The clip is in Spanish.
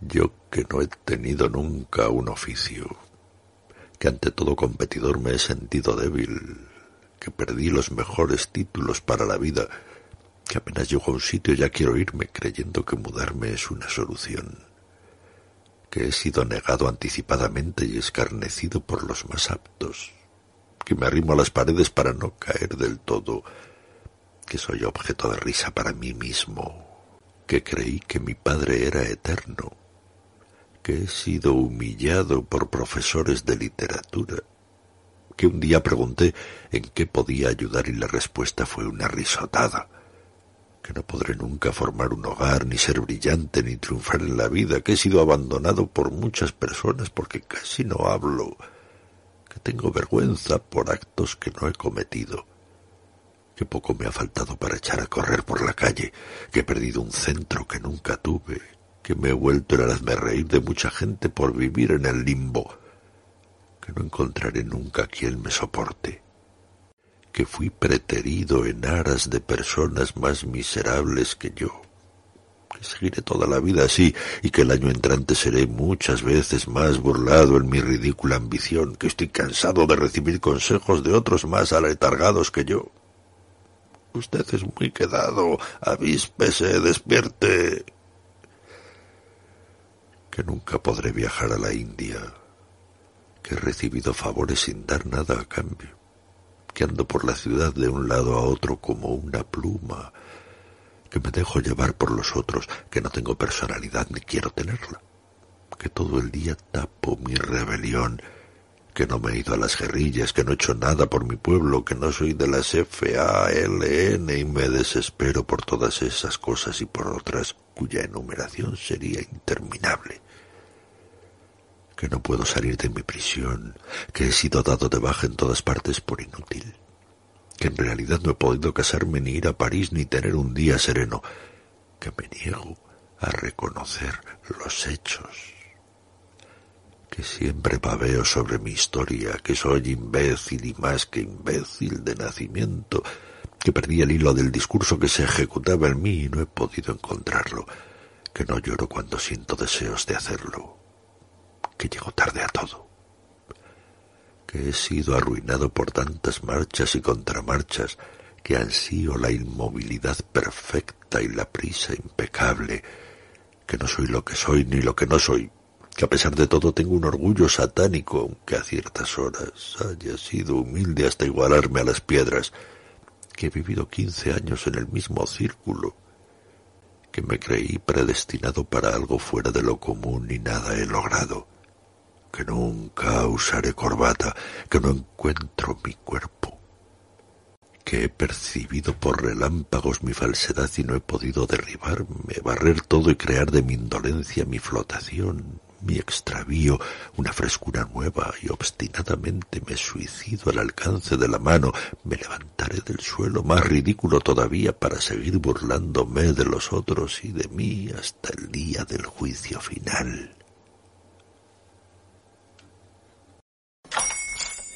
Yo que no he tenido nunca un oficio, que ante todo competidor me he sentido débil, que perdí los mejores títulos para la vida, que apenas llego a un sitio ya quiero irme creyendo que mudarme es una solución, que he sido negado anticipadamente y escarnecido por los más aptos, que me arrimo a las paredes para no caer del todo, que soy objeto de risa para mí mismo, que creí que mi padre era eterno, que he sido humillado por profesores de literatura, que un día pregunté en qué podía ayudar y la respuesta fue una risotada, que no podré nunca formar un hogar, ni ser brillante, ni triunfar en la vida, que he sido abandonado por muchas personas porque casi no hablo, que tengo vergüenza por actos que no he cometido, que poco me ha faltado para echar a correr por la calle, que he perdido un centro que nunca tuve, que me he vuelto el hazme reír de mucha gente por vivir en el limbo, que no encontraré nunca quien me soporte, que fui preterido en aras de personas más miserables que yo, que seguiré toda la vida así y que el año entrante seré muchas veces más burlado en mi ridícula ambición, que estoy cansado de recibir consejos de otros más aletargados que yo. Usted es muy quedado, avíspese, despierte que nunca podré viajar a la India, que he recibido favores sin dar nada a cambio, que ando por la ciudad de un lado a otro como una pluma, que me dejo llevar por los otros, que no tengo personalidad ni quiero tenerla, que todo el día tapo mi rebelión, que no me he ido a las guerrillas, que no he hecho nada por mi pueblo, que no soy de las FALN y me desespero por todas esas cosas y por otras cuya enumeración sería interminable que no puedo salir de mi prisión, que he sido dado de baja en todas partes por inútil, que en realidad no he podido casarme ni ir a París ni tener un día sereno, que me niego a reconocer los hechos, que siempre paveo sobre mi historia, que soy imbécil y más que imbécil de nacimiento, que perdí el hilo del discurso que se ejecutaba en mí y no he podido encontrarlo, que no lloro cuando siento deseos de hacerlo, que llego tarde a todo, que he sido arruinado por tantas marchas y contramarchas, que ansío la inmovilidad perfecta y la prisa impecable, que no soy lo que soy ni lo que no soy, que a pesar de todo tengo un orgullo satánico, aunque a ciertas horas haya sido humilde hasta igualarme a las piedras, que he vivido quince años en el mismo círculo, que me creí predestinado para algo fuera de lo común y nada he logrado, que nunca usaré corbata, que no encuentro mi cuerpo, que he percibido por relámpagos mi falsedad y no he podido derribarme, barrer todo y crear de mi indolencia mi flotación, mi extravío, una frescura nueva y obstinadamente me suicido al alcance de la mano, me levantaré del suelo más ridículo todavía para seguir burlándome de los otros y de mí hasta el día del juicio final.